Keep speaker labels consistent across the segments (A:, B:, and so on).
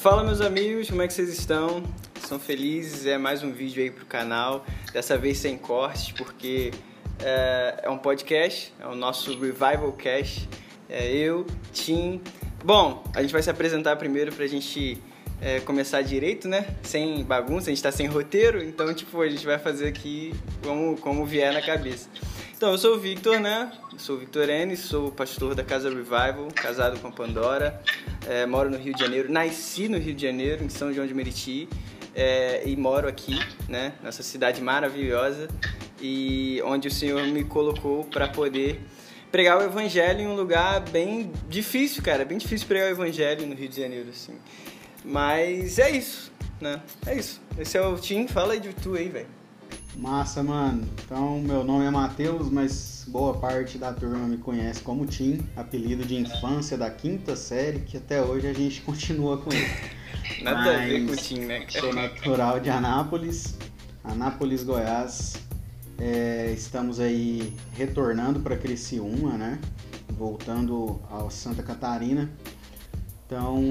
A: Fala meus amigos, como é que vocês estão? São felizes? É mais um vídeo aí pro canal, dessa vez sem cortes, porque é, é um podcast, é o nosso Revival Cast. É eu, Tim. Bom, a gente vai se apresentar primeiro pra gente é, começar direito, né? Sem bagunça, a gente tá sem roteiro, então tipo, a gente vai fazer aqui como, como vier na cabeça. Então, eu sou o Victor, né? Eu sou o Victor N, sou pastor da Casa Revival, casado com a Pandora, é, moro no Rio de Janeiro, nasci no Rio de Janeiro, em São João de Meriti, é, e moro aqui, né? Nessa cidade maravilhosa, e onde o Senhor me colocou para poder pregar o evangelho em um lugar bem difícil, cara, bem difícil pregar o evangelho no Rio de Janeiro, assim. Mas é isso, né? É isso. Esse é o Tim, fala aí de tu aí, velho.
B: Massa, mano. Então, meu nome é Matheus, mas boa parte da turma me conhece como Tim, apelido de infância da quinta série, que até hoje a gente continua com ele.
A: Nada mas a ver com o Tim, né?
B: Sou natural de Anápolis, Anápolis, Goiás. É, estamos aí retornando para Criciúma, né? Voltando ao Santa Catarina. Então,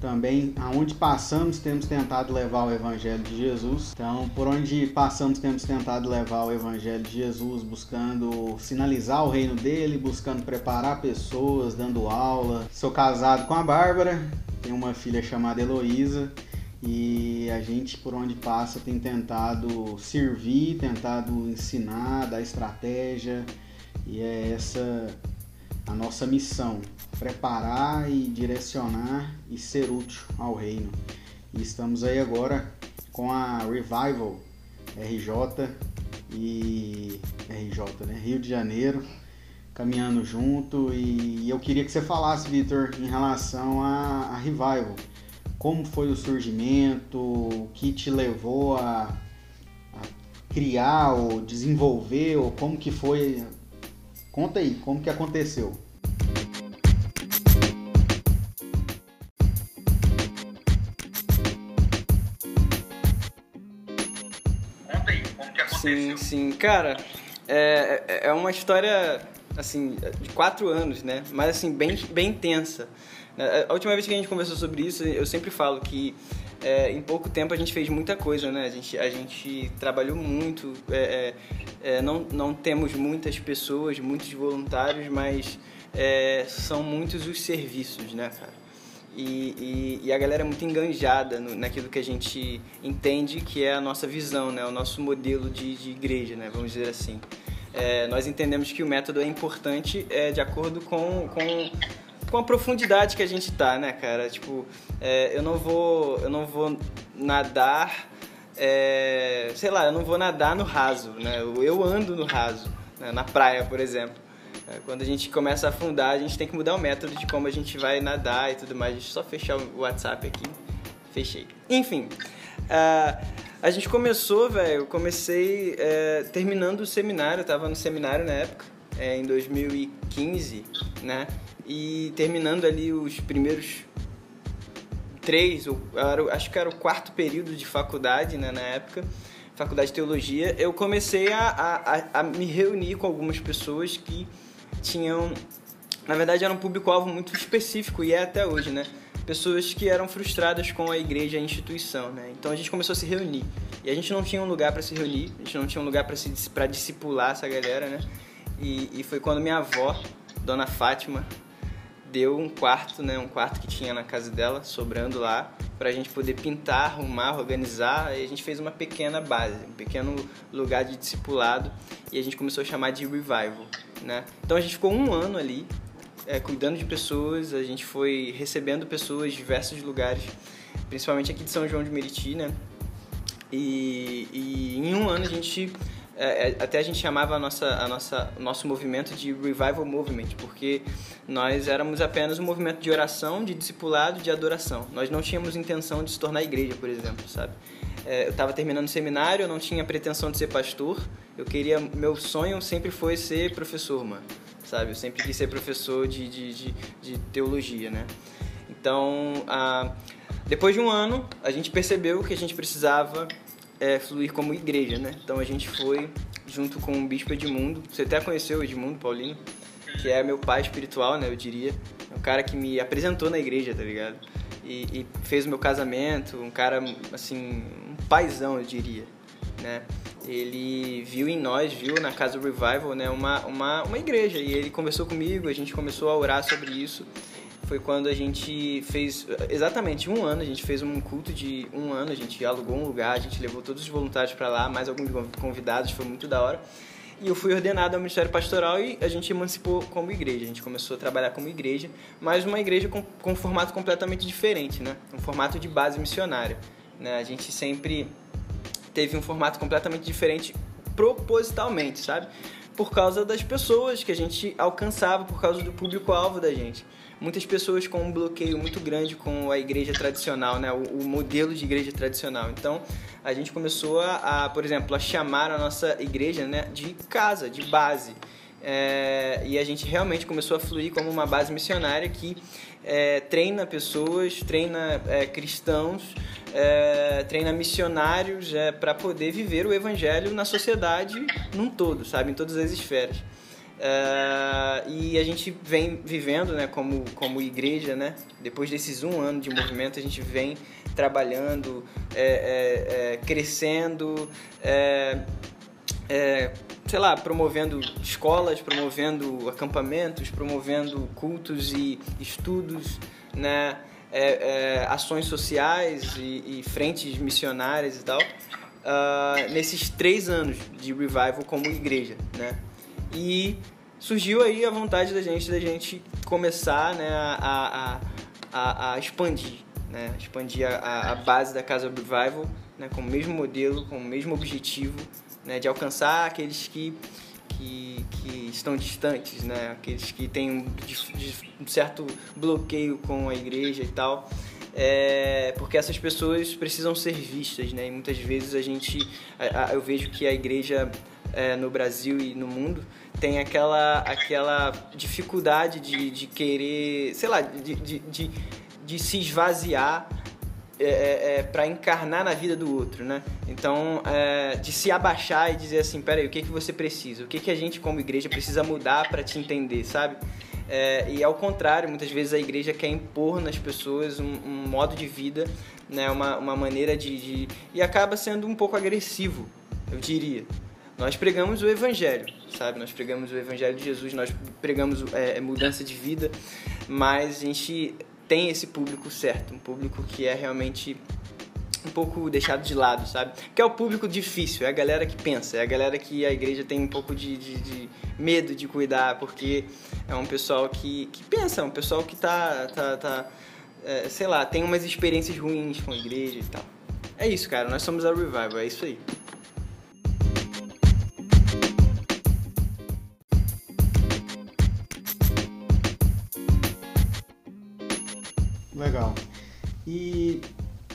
B: também, aonde passamos, temos tentado levar o Evangelho de Jesus. Então, por onde passamos, temos tentado levar o Evangelho de Jesus, buscando sinalizar o reino dele, buscando preparar pessoas, dando aula. Sou casado com a Bárbara, tenho uma filha chamada Heloísa. E a gente, por onde passa, tem tentado servir, tentado ensinar, dar estratégia. E é essa a nossa missão, preparar e direcionar e ser útil ao reino. E estamos aí agora com a Revival RJ e RJ, né? Rio de Janeiro, caminhando junto e eu queria que você falasse, Vitor, em relação a, a Revival. Como foi o surgimento, o que te levou a criar ou desenvolver, ou como que foi Conta aí, como que aconteceu?
A: Conta aí, como que aconteceu? Sim, sim, cara, é, é, é uma história assim de quatro anos, né? Mas assim bem bem intensa. A última vez que a gente conversou sobre isso, eu sempre falo que é, em pouco tempo a gente fez muita coisa, né? A gente, a gente trabalhou muito, é, é, é não, não temos muitas pessoas, muitos voluntários, mas é, são muitos os serviços, né, cara? E, e, e, a galera é muito enganjada no, naquilo que a gente entende que é a nossa visão, né? O nosso modelo de, de igreja, né? Vamos dizer assim. É, nós entendemos que o método é importante é, de acordo com, com com a profundidade que a gente tá, né, cara? Tipo, é, eu não vou, eu não vou nadar, é, sei lá, eu não vou nadar no raso, né? Eu ando no raso, né? na praia, por exemplo. É, quando a gente começa a afundar, a gente tem que mudar o método de como a gente vai nadar e tudo mais. Deixa eu só fechar o WhatsApp aqui. Fechei. Enfim, uh, a gente começou, velho. Eu comecei é, terminando o seminário. Eu tava no seminário na época, é, em 2015, né? E terminando ali os primeiros três, ou acho que era o quarto período de faculdade né, na época, faculdade de teologia, eu comecei a, a, a me reunir com algumas pessoas que tinham, na verdade, era um público-alvo muito específico e é até hoje, né? Pessoas que eram frustradas com a igreja, a instituição, né? Então a gente começou a se reunir e a gente não tinha um lugar para se reunir, a gente não tinha um lugar para para discipular essa galera, né? E, e foi quando minha avó, Dona Fátima, deu um quarto, né, um quarto que tinha na casa dela, sobrando lá, para a gente poder pintar, arrumar, organizar. E a gente fez uma pequena base, um pequeno lugar de discipulado e a gente começou a chamar de revival, né? Então a gente ficou um ano ali, é, cuidando de pessoas, a gente foi recebendo pessoas de diversos lugares, principalmente aqui de São João de Meriti, né? E, e em um ano a gente é, é, até a gente chamava a nossa, a nossa, nosso movimento de Revival Movement, porque nós éramos apenas um movimento de oração, de discipulado, de adoração. Nós não tínhamos intenção de se tornar igreja, por exemplo, sabe? É, eu estava terminando o seminário, eu não tinha pretensão de ser pastor, eu queria, meu sonho sempre foi ser professor, mano, sabe? Eu sempre quis ser professor de, de, de, de teologia, né? Então, ah, depois de um ano, a gente percebeu que a gente precisava é, fluir como igreja, né? Então a gente foi junto com o Bispo Edmundo. Você até conheceu o Edmundo Paulino, que é meu pai espiritual, né? Eu diria. É o cara que me apresentou na igreja, tá ligado? e, e fez o meu casamento, um cara, assim, um paizão, eu diria, né? Ele viu em nós, viu na Casa Revival, né, uma, uma, uma igreja, e ele conversou comigo, a gente começou a orar sobre isso, foi quando a gente fez exatamente um ano, a gente fez um culto de um ano, a gente alugou um lugar, a gente levou todos os voluntários para lá, mais alguns convidados, foi muito da hora. E eu fui ordenado ao Ministério Pastoral e a gente emancipou como igreja. A gente começou a trabalhar como igreja, mas uma igreja com, com um formato completamente diferente, né? Um formato de base missionária. Né? A gente sempre teve um formato completamente diferente propositalmente, sabe? Por causa das pessoas que a gente alcançava, por causa do público-alvo da gente muitas pessoas com um bloqueio muito grande com a igreja tradicional, né? O, o modelo de igreja tradicional. Então, a gente começou a, a, por exemplo, a chamar a nossa igreja né, de casa, de base. É, e a gente realmente começou a fluir como uma base missionária que é, treina pessoas, treina é, cristãos, é, treina missionários é, para poder viver o evangelho na sociedade num todo, sabe, em todas as esferas. Uh, e a gente vem vivendo, né, como, como igreja, né, depois desses um ano de movimento, a gente vem trabalhando, é, é, é, crescendo, é, é, sei lá, promovendo escolas, promovendo acampamentos, promovendo cultos e estudos, né, é, ações sociais e, e, frentes missionárias e tal, uh, nesses três anos de revival como igreja, né. E surgiu aí a vontade da gente da gente começar né, a, a, a, a expandir, né, expandir a, a, base da Casa Revival né, com o mesmo modelo, com o mesmo objetivo né, de alcançar aqueles que, que, que estão distantes, né, aqueles que têm um, um certo bloqueio com a igreja e tal. É, porque essas pessoas precisam ser vistas, né? E muitas vezes a gente, eu vejo que a igreja é, no Brasil e no mundo tem aquela, aquela dificuldade de, de querer, sei lá, de, de, de, de se esvaziar é, é, é para encarnar na vida do outro, né? Então, é, de se abaixar e dizer assim, peraí, o que, que você precisa? O que, que a gente como igreja precisa mudar para te entender, sabe? É, e ao contrário, muitas vezes a igreja quer impor nas pessoas um, um modo de vida, né? uma, uma maneira de, de... E acaba sendo um pouco agressivo, eu diria. Nós pregamos o Evangelho, sabe? Nós pregamos o Evangelho de Jesus, nós pregamos é, mudança de vida, mas a gente tem esse público certo, um público que é realmente um pouco deixado de lado, sabe? Que é o público difícil, é a galera que pensa, é a galera que a igreja tem um pouco de, de, de medo de cuidar, porque é um pessoal que, que pensa, é um pessoal que tá, tá, tá é, sei lá, tem umas experiências ruins com a igreja e tal. É isso, cara, nós somos a Revival, é isso aí.
B: Legal. E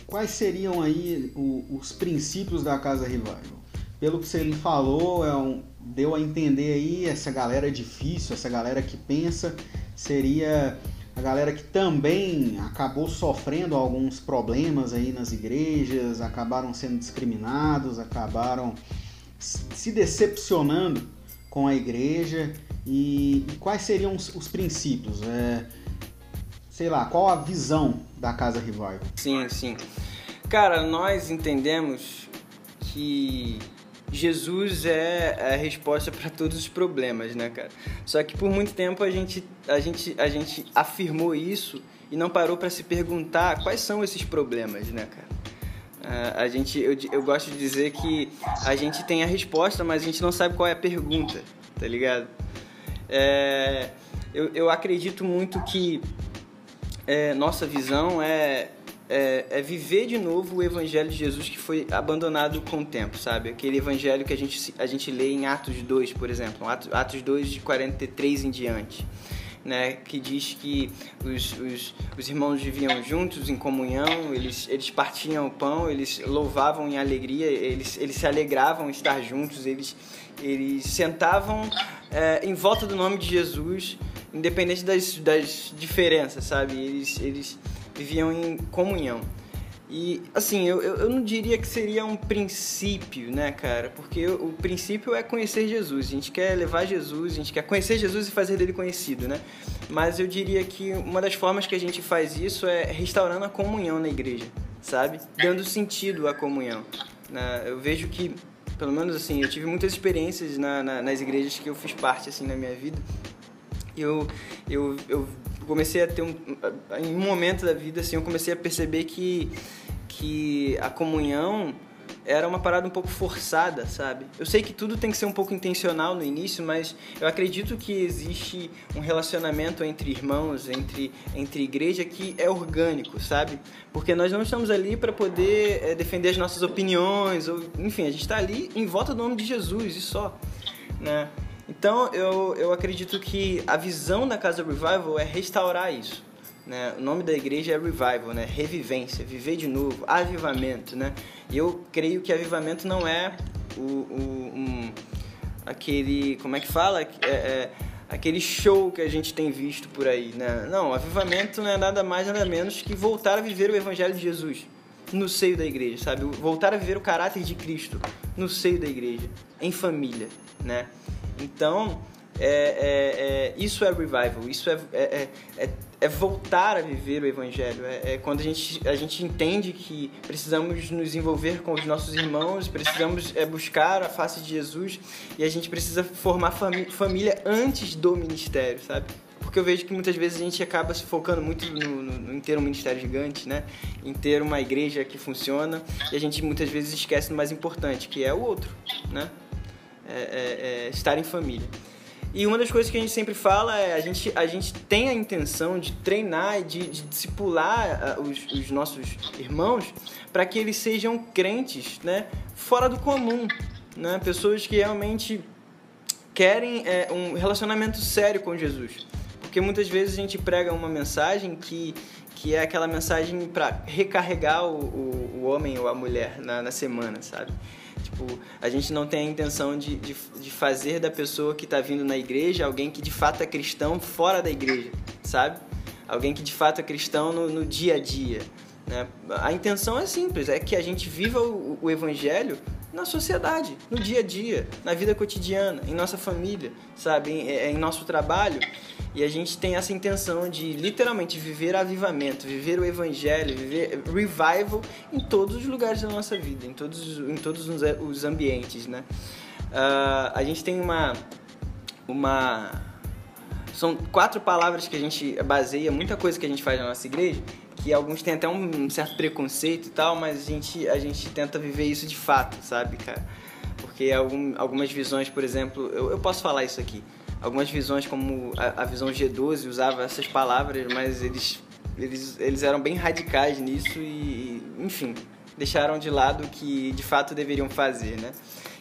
B: quais seriam aí os princípios da Casa Revival? Pelo que você falou, é um, deu a entender aí essa galera difícil, essa galera que pensa, seria a galera que também acabou sofrendo alguns problemas aí nas igrejas, acabaram sendo discriminados, acabaram se decepcionando com a igreja e, e quais seriam os, os princípios? É, sei lá, qual a visão da Casa Revival?
A: Sim, sim. Cara, nós entendemos que Jesus é a resposta para todos os problemas, né, cara? Só que por muito tempo a gente, a gente, a gente afirmou isso e não parou para se perguntar quais são esses problemas, né, cara? a gente, eu, eu gosto de dizer que a gente tem a resposta, mas a gente não sabe qual é a pergunta, tá ligado? É, eu, eu acredito muito que é, nossa visão é, é, é, viver de novo o evangelho de Jesus que foi abandonado com o tempo, sabe? Aquele evangelho que a gente, a gente lê em Atos 2, por exemplo, Atos, Atos 2 de 43 em diante. Né, que diz que os, os, os, irmãos viviam juntos em comunhão, eles, eles partiam o pão, eles louvavam em alegria, eles, eles se alegravam estar juntos, eles, eles sentavam é, em volta do nome de Jesus independente das, das diferenças, sabe? Eles, eles viviam em comunhão. E, assim, eu, eu não diria que seria um princípio, né, cara? Porque o, princípio é conhecer Jesus. A gente quer levar Jesus, a gente quer conhecer Jesus e fazer dele conhecido, né? Mas eu diria que uma das formas que a gente faz isso é restaurando a comunhão na igreja, sabe? Dando sentido à comunhão. Né? Eu vejo que, pelo menos assim, eu tive muitas experiências na, na, nas igrejas que eu fiz parte, assim, na minha vida. Eu, eu, eu comecei a ter um em um momento da vida assim eu comecei a perceber que que a comunhão era uma parada um pouco forçada, sabe? Eu sei que tudo tem que ser um pouco intencional no início, mas eu acredito que existe um relacionamento entre irmãos, entre, entre igreja que é orgânico, sabe? Porque nós não estamos ali para poder é, defender as nossas opiniões, ou enfim, a gente está ali em volta do nome de Jesus e só, né? Então eu, eu acredito que a visão da Casa Revival é restaurar isso. Né? O nome da igreja é Revival, né? revivência, viver de novo, avivamento. Né? E eu creio que avivamento não é o, o um, aquele, como é que fala? É, é, aquele show que a gente tem visto por aí. Né? Não, avivamento não é nada mais, nada menos que voltar a viver o Evangelho de Jesus no seio da igreja, sabe? Voltar a viver o caráter de Cristo no seio da igreja, em família, né? Então, é, é, é, isso é revival, isso é, é, é, é voltar a viver o Evangelho. É, quando a gente, a gente entende que precisamos nos envolver com os nossos irmãos, precisamos buscar a face de Jesus e a gente precisa formar família antes do ministério, sabe? porque eu vejo que muitas vezes a gente acaba se focando muito no, no, em ter um ministério gigante, né? Em ter uma igreja que funciona e a gente muitas vezes esquece do mais importante, que é o outro, né? É, é, é estar em família. E uma das coisas que a gente sempre fala é a gente, a gente tem a intenção de treinar e de, de discipular ah, os, os nossos irmãos para que eles sejam crentes, né? Fora do comum, né? Pessoas que realmente querem é, um relacionamento sério com Jesus. Porque muitas vezes a gente prega uma mensagem que, que é aquela mensagem para recarregar o, o, o, homem ou a mulher na, na semana, sabe? Tipo, a gente não tem a intenção de, de, de fazer da pessoa que está vindo na igreja alguém que de fato é cristão fora da igreja, sabe? Alguém que de fato é cristão no, no dia a dia. Né? A intenção é simples, é que a gente viva o, o evangelho na sociedade, no dia a dia, na vida cotidiana, em nossa família, sabe, em, em, nosso trabalho. E a gente tem essa intenção de literalmente viver avivamento, viver o evangelho, viver revival em todos os lugares da nossa vida, em todos, em todos os ambientes, né? Uh, a gente tem uma uma são quatro palavras que a gente baseia muita coisa que a gente faz na nossa igreja que alguns têm até um certo preconceito e tal, mas a gente, a gente tenta viver isso de fato, sabe, cara? Porque algum, algumas visões, por exemplo, eu, eu posso falar isso aqui, algumas visões como a, a visão G12 usava essas palavras, mas eles, eles, eles eram bem radicais nisso e, enfim, deixaram de lado o que de fato deveriam fazer, né?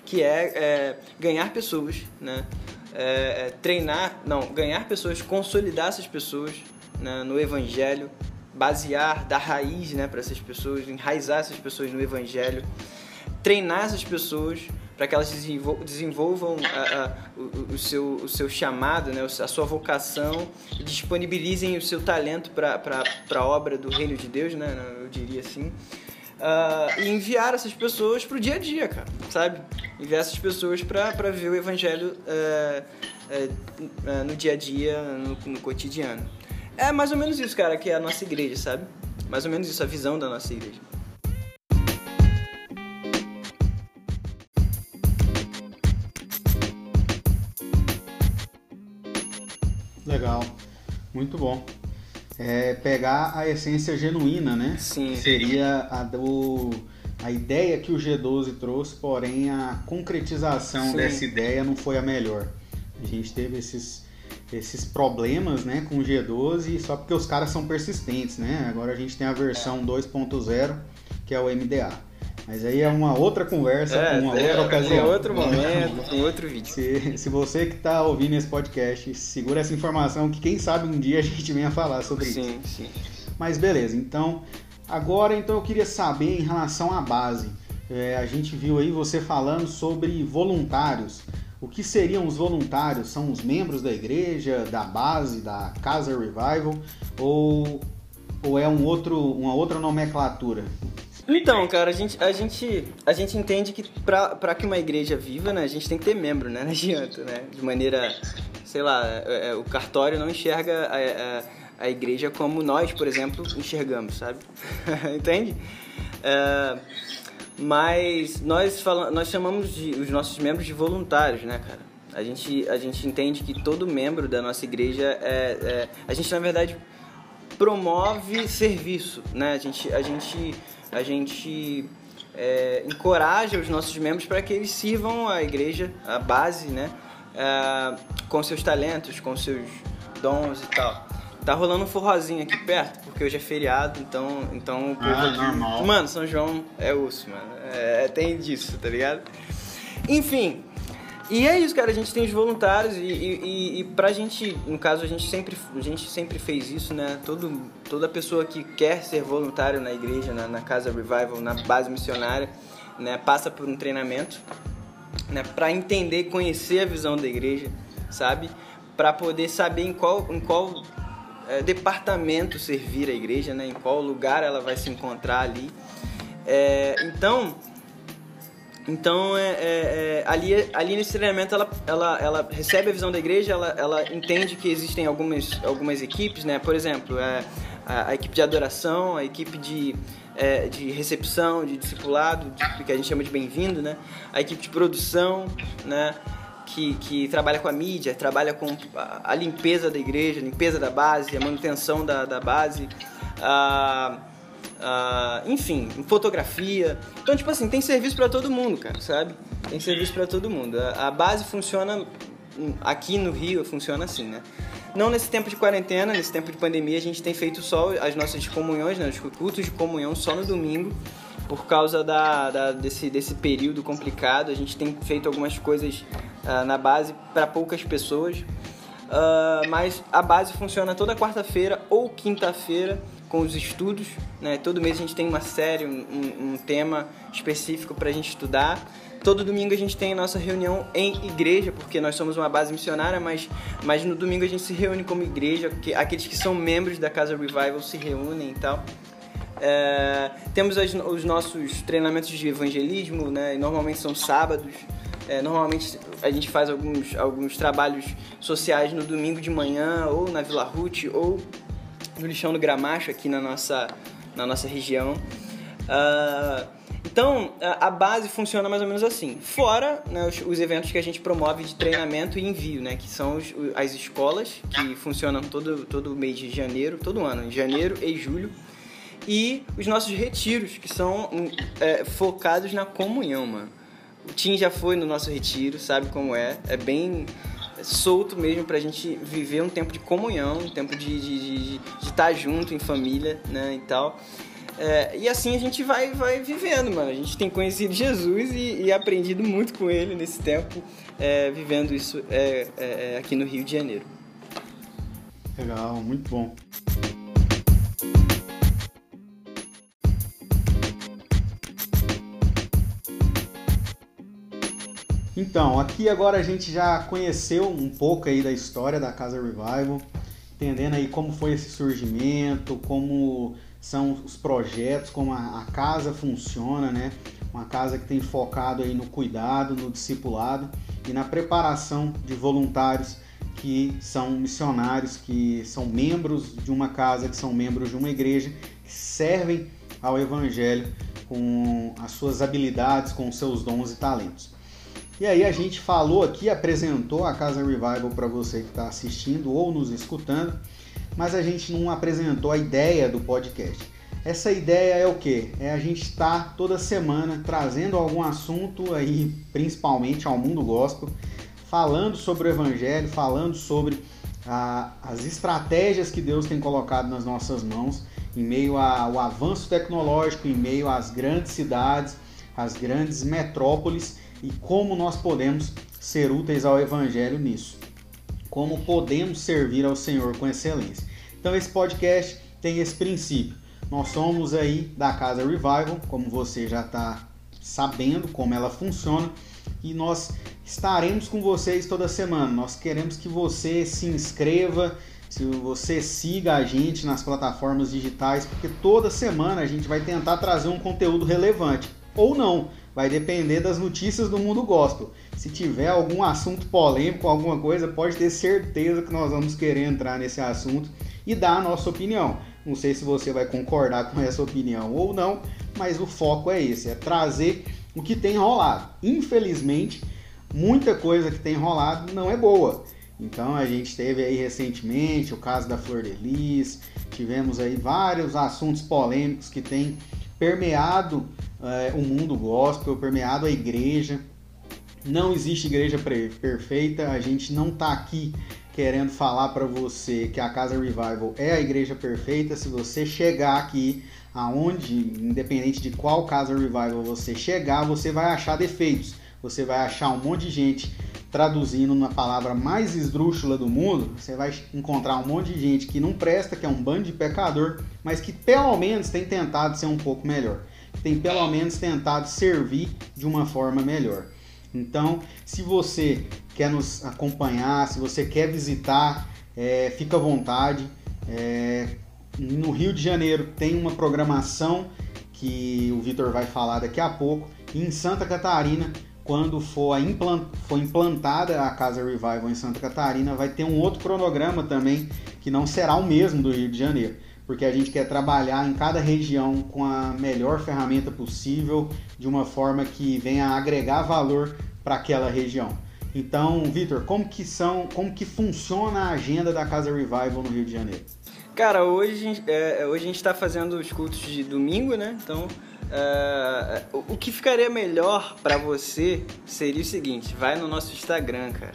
A: Que é, é ganhar pessoas, né? É, é, treinar, não, ganhar pessoas, consolidar essas pessoas né, no evangelho, basear, dar raiz né, para essas pessoas, enraizar essas pessoas no Evangelho, treinar essas pessoas para que elas desenvolvam a, a, o, o, seu, o seu chamado, né, a sua vocação, disponibilizem o seu talento para a obra do reino de Deus, né, eu diria assim. Uh, e enviar essas pessoas para o dia a dia, cara, sabe? Enviar essas pessoas para ver o evangelho uh, uh, no dia a dia, no, no cotidiano. É mais ou menos isso, cara, que é a nossa igreja, sabe? Mais ou menos isso, a visão da nossa igreja.
B: Legal, muito bom. É pegar a essência genuína, né?
A: Sim.
B: Seria a do a ideia que o G12 trouxe, porém a concretização Sim. dessa ideia não foi a melhor. A gente teve esses esses problemas né, com o G12 só porque os caras são persistentes, né? Agora a gente tem a versão 2.0, que é o MDA. Mas aí é uma outra conversa, é, uma é, outra ocasião.
A: Em outro momento, em outro vídeo.
B: Se, se você que está ouvindo esse podcast, segura essa informação que quem sabe um dia a gente venha falar sobre
A: sim,
B: isso.
A: Sim, sim.
B: Mas beleza, então agora então eu queria saber em relação à base. É, a gente viu aí você falando sobre voluntários. O que seriam os voluntários? São os membros da igreja, da base, da Casa Revival? Ou ou é um outro, uma outra nomenclatura?
A: Então, cara, a gente, a gente, a gente entende que para que uma igreja viva, né, a gente tem que ter membro, né? Não adianta, né? De maneira, sei lá, é, é, o cartório não enxerga a, a, a, igreja como nós, por exemplo, enxergamos, sabe? Entende? É, mas nós, falamos, nós chamamos de, os nossos membros de voluntários, né, cara? A gente, a gente entende que todo membro da nossa igreja é, é a gente na verdade promove serviço, né? A gente, a gente a gente é, encoraja os nossos membros para que eles sirvam a igreja, a base, né? É, com seus talentos, com seus dons e tal. Tá rolando um forrozinho aqui perto, porque hoje é feriado, então, então o
B: povo ah, aqui... normal.
A: Mano, São João é osso, mano. É, tem disso, tá ligado? Enfim, e é isso, cara, a gente tem os voluntários e, e, e pra gente, no caso, a gente sempre, a gente sempre fez isso, né? Todo, toda pessoa que quer ser voluntário na igreja, na, na Casa Revival, na base missionária, né, passa por um treinamento, né, para entender e conhecer a visão da igreja, sabe? Para poder saber em qual, em qual é, departamento servir a igreja, né? Em qual lugar ela vai se encontrar ali. É, então, então, é, é, é, ali, ali nesse treinamento, ela, ela, ela recebe a visão da igreja, ela, ela entende que existem algumas, algumas equipes, né? Por exemplo, é, a, a equipe de adoração, a equipe de, é, de recepção, de discipulado, de, que a gente chama de bem-vindo, né? A equipe de produção, né? Que, que trabalha com a mídia, trabalha com a, a limpeza da igreja, a limpeza da base, a manutenção da, da base. A, Uh, enfim, fotografia. Então, tipo assim, tem serviço para todo mundo, cara, sabe? Tem serviço para todo mundo. A, a, base funciona aqui no Rio, funciona assim, né? Não nesse tempo de quarentena, nesse tempo de pandemia, a gente tem feito só as nossas comunhões, né? Os cultos de comunhão só no domingo, por causa da, da desse, desse período complicado. A gente tem feito algumas coisas uh, na base para poucas pessoas. Uh, mas a base funciona toda quarta-feira ou quinta-feira com os estudos. Né? Todo mês a gente tem uma série, um, um tema específico para a gente estudar. Todo domingo a gente tem a nossa reunião em igreja, porque nós somos uma base missionária, mas, mas no domingo a gente se reúne como igreja, que, aqueles que são membros da Casa Revival se reúnem e tal. É, temos as, os nossos treinamentos de evangelismo, né? normalmente são sábados. É, normalmente a gente faz alguns, alguns trabalhos sociais no domingo de manhã, ou na Vila Ruth, ou no lixão do Gramacho aqui na nossa, na nossa região. Uh, então, a base funciona mais ou menos assim. Fora né, os, os, eventos que a gente promove de treinamento e envio, né? Que são os, as escolas, que funcionam todo, todo mês de janeiro, todo ano, em janeiro e julho. E os nossos retiros, que são é, focados na comunhão, mano. O Tim já foi no nosso retiro, sabe como é. É bem solto mesmo pra gente viver um tempo de comunhão, um tempo de estar de, de, de estar junto em família, né, e tal. É, e assim a gente vai, vai vivendo, mano. A gente tem conhecido Jesus e, e aprendido muito com ele nesse tempo, é, vivendo isso é, é, é aqui no Rio de Janeiro.
B: Legal, muito bom. Então, aqui agora a gente já conheceu um pouco aí da história da Casa Revival, entendendo aí como foi esse surgimento, como são os projetos, como a, a casa funciona, né? Uma casa que tem focado aí no cuidado, no discipulado e na preparação de voluntários que são missionários, que são membros de uma casa, que são membros de uma igreja, que servem ao evangelho com as suas habilidades, com os seus dons e talentos. E aí a gente falou aqui, apresentou a Casa Revival para você que está assistindo ou nos escutando, mas a gente não apresentou a ideia do podcast. Essa ideia é o que? É a gente estar tá toda semana trazendo algum assunto aí, principalmente ao mundo gospel, falando sobre o Evangelho, falando sobre a, as estratégias que Deus tem colocado nas nossas mãos em meio ao avanço tecnológico, em meio às grandes cidades, às grandes metrópoles e como nós podemos ser úteis ao Evangelho nisso. Como podemos servir ao Senhor com excelência. Então esse podcast tem esse princípio. Nós somos aí da Casa Revival, como você já está sabendo como ela funciona, e nós estaremos com vocês toda semana. Nós queremos que você se inscreva, se você siga a gente nas plataformas digitais, porque toda semana a gente vai tentar trazer um conteúdo relevante. Ou não, vai depender das notícias do mundo gospel. Se tiver algum assunto polêmico, alguma coisa, pode ter certeza que nós vamos querer entrar nesse assunto e dar a nossa opinião. Não sei se você vai concordar com essa opinião ou não, mas o foco é esse, é trazer o que tem rolado. Infelizmente, muita coisa que tem rolado não é boa. Então a gente teve aí recentemente o caso da Flor de Lis, tivemos aí vários assuntos polêmicos que têm permeado é, o mundo gospel, permeado a igreja. Não existe igreja perfeita, a gente não está aqui querendo falar para você que a Casa Revival é a igreja perfeita. Se você chegar aqui, aonde, independente de qual Casa Revival você chegar, você vai achar defeitos. Você vai achar um monte de gente traduzindo na palavra mais esdrúxula do mundo, você vai encontrar um monte de gente que não presta, que é um bando de pecador, mas que pelo menos tem tentado ser um pouco melhor. Tem pelo menos tentado servir de uma forma melhor. Então, se você quer nos acompanhar, se você quer visitar, é, fica à vontade. É, no Rio de Janeiro tem uma programação que o Vitor vai falar daqui a pouco. E em Santa Catarina quando for, implant, for implantada a Casa Revival em Santa Catarina, vai ter um outro cronograma também, que não será o mesmo do Rio de Janeiro, porque a gente quer trabalhar em cada região com a melhor ferramenta possível, de uma forma que venha agregar valor para aquela região. Então, Vitor, como que são, como que funciona a agenda da Casa Revival no Rio de Janeiro?
A: Cara, hoje, é, hoje a gente está fazendo os cultos de domingo, né? Então Uh, o que ficaria melhor para você seria o seguinte: vai no nosso Instagram, cara.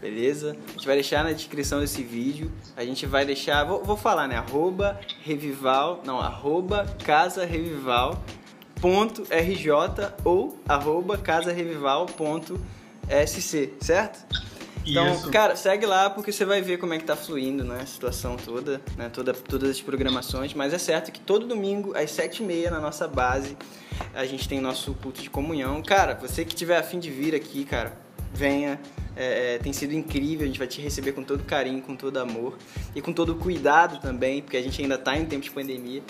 A: Beleza? A gente vai deixar na descrição desse vídeo. A gente vai deixar, vou, vou falar, né? Arroba revival, não, arroba casa revival ponto rj ou arroba casa revival ponto sc, certo? Então, Isso. cara, segue lá porque você vai ver como é que tá fluindo, né? A situação toda, né? Toda, todas as programações. Mas é certo que todo domingo, às sete e meia, na nossa base, a gente tem nosso culto de comunhão. Cara, você que tiver afim de vir aqui, cara, venha. É, é, tem sido incrível, a gente vai te receber com todo carinho, com todo amor e com todo cuidado também, porque a gente ainda está em tempo de pandemia,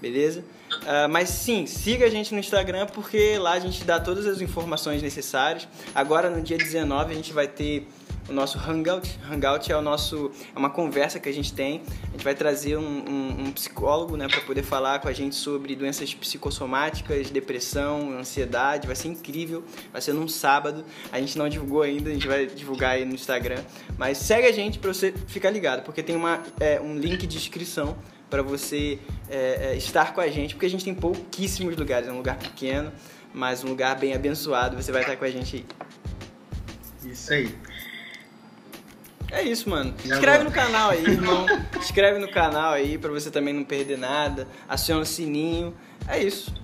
A: beleza? Uh, mas sim, siga a gente no Instagram porque lá a gente dá todas as informações necessárias. Agora no dia 19 a gente vai ter o nosso Hangout. Hangout é o nosso é uma conversa que a gente tem. A gente vai trazer um, um, um psicólogo, né, para poder falar com a gente sobre doenças psicossomáticas, depressão, ansiedade. Vai ser incrível. Vai ser num sábado. A gente não divulgou ainda, a gente vai divulgar aí no Instagram. Mas segue a gente para você ficar ligado, porque tem uma, é, um link de inscrição para você é, é, estar com a gente, porque a gente tem pouquíssimos lugares. É um lugar pequeno, mas um lugar bem abençoado. Você vai estar com a gente aí.
B: Isso aí.
A: É isso, mano. Inscreve no canal aí, irmão. Inscreve no canal aí pra você também não perder nada. Aciona o sininho. É isso.